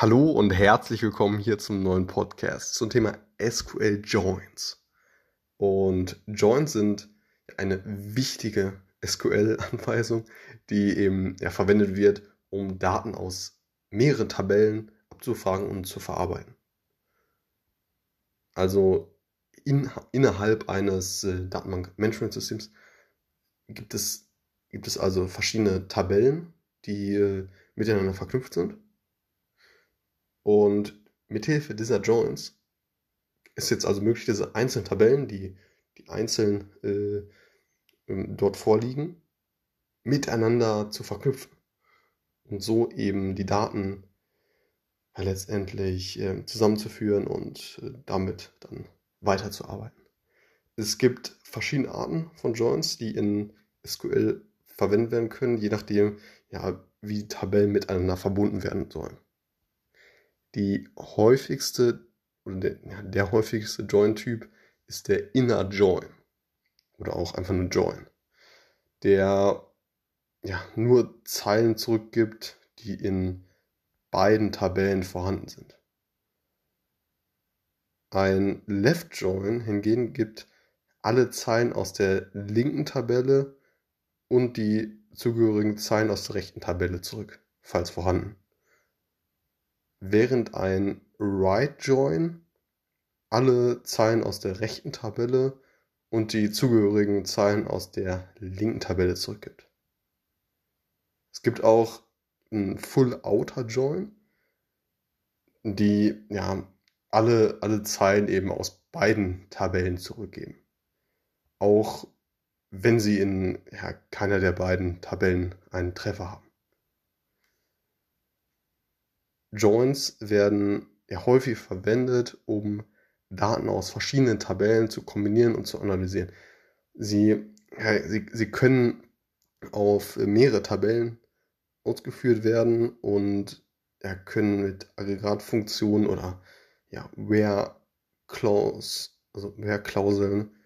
Hallo und herzlich willkommen hier zum neuen Podcast zum Thema SQL Joins. Und Joins sind eine wichtige SQL-Anweisung, die eben ja, verwendet wird, um Daten aus mehreren Tabellen abzufragen und zu verarbeiten. Also in, innerhalb eines äh, Datenbank-Management-Systems gibt es, gibt es also verschiedene Tabellen, die äh, miteinander verknüpft sind und mithilfe dieser Joins ist jetzt also möglich, diese einzelnen Tabellen, die, die einzeln äh, ähm, dort vorliegen, miteinander zu verknüpfen. Und so eben die Daten ja, letztendlich äh, zusammenzuführen und äh, damit dann weiterzuarbeiten. Es gibt verschiedene Arten von Joins, die in SQL verwendet werden können, je nachdem, ja, wie Tabellen miteinander verbunden werden sollen die häufigste oder der, ja, der häufigste Join-Typ ist der Inner Join oder auch einfach nur Join, der ja, nur Zeilen zurückgibt, die in beiden Tabellen vorhanden sind. Ein Left Join hingegen gibt alle Zeilen aus der linken Tabelle und die zugehörigen Zeilen aus der rechten Tabelle zurück, falls vorhanden während ein Right Join alle Zeilen aus der rechten Tabelle und die zugehörigen Zeilen aus der linken Tabelle zurückgibt. Es gibt auch ein Full Outer Join, die ja alle, alle Zeilen eben aus beiden Tabellen zurückgeben. Auch wenn sie in ja, keiner der beiden Tabellen einen Treffer haben. Joins werden ja häufig verwendet, um Daten aus verschiedenen Tabellen zu kombinieren und zu analysieren. Sie, ja, sie, sie können auf mehrere Tabellen ausgeführt werden und ja, können mit Aggregatfunktionen oder ja, Where Clause, also Where Klauseln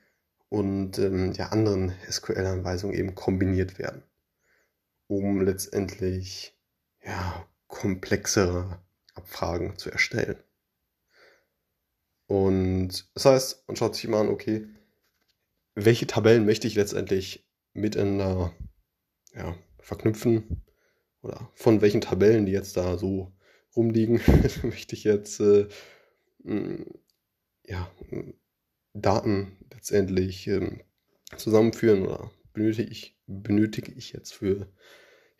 und ähm, ja, anderen SQL-Anweisungen eben kombiniert werden, um letztendlich ja, komplexere Abfragen zu erstellen. Und das heißt, man schaut sich immer an, okay, welche Tabellen möchte ich letztendlich miteinander ja, verknüpfen oder von welchen Tabellen, die jetzt da so rumliegen, möchte ich jetzt äh, ja, Daten letztendlich ähm, zusammenführen oder benötige ich, benötige ich jetzt für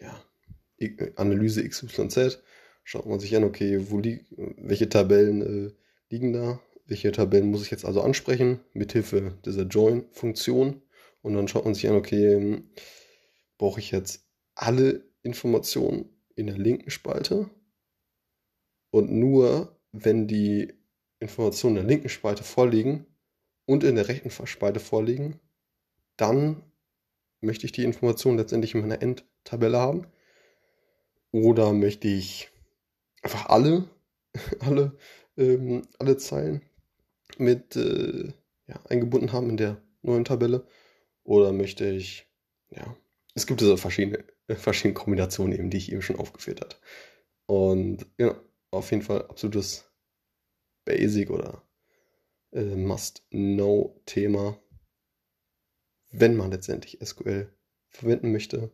ja, Analyse XYZ, schaut man sich an, okay, wo li welche Tabellen äh, liegen da, welche Tabellen muss ich jetzt also ansprechen, mithilfe dieser Join-Funktion. Und dann schaut man sich an, okay, ähm, brauche ich jetzt alle Informationen in der linken Spalte und nur wenn die Informationen in der linken Spalte vorliegen und in der rechten Spalte vorliegen, dann möchte ich die Informationen letztendlich in meiner Endtabelle haben. Oder möchte ich einfach alle, alle, ähm, alle Zeilen mit äh, ja, eingebunden haben in der neuen Tabelle? Oder möchte ich, ja, es gibt also verschiedene, verschiedene Kombinationen eben, die ich eben schon aufgeführt habe. Und ja, auf jeden Fall absolutes Basic oder äh, Must-Know-Thema, wenn man letztendlich SQL verwenden möchte.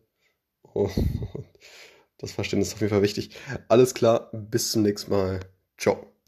Und das Verständnis ist auf jeden Fall wichtig. Alles klar, bis zum nächsten Mal. Ciao.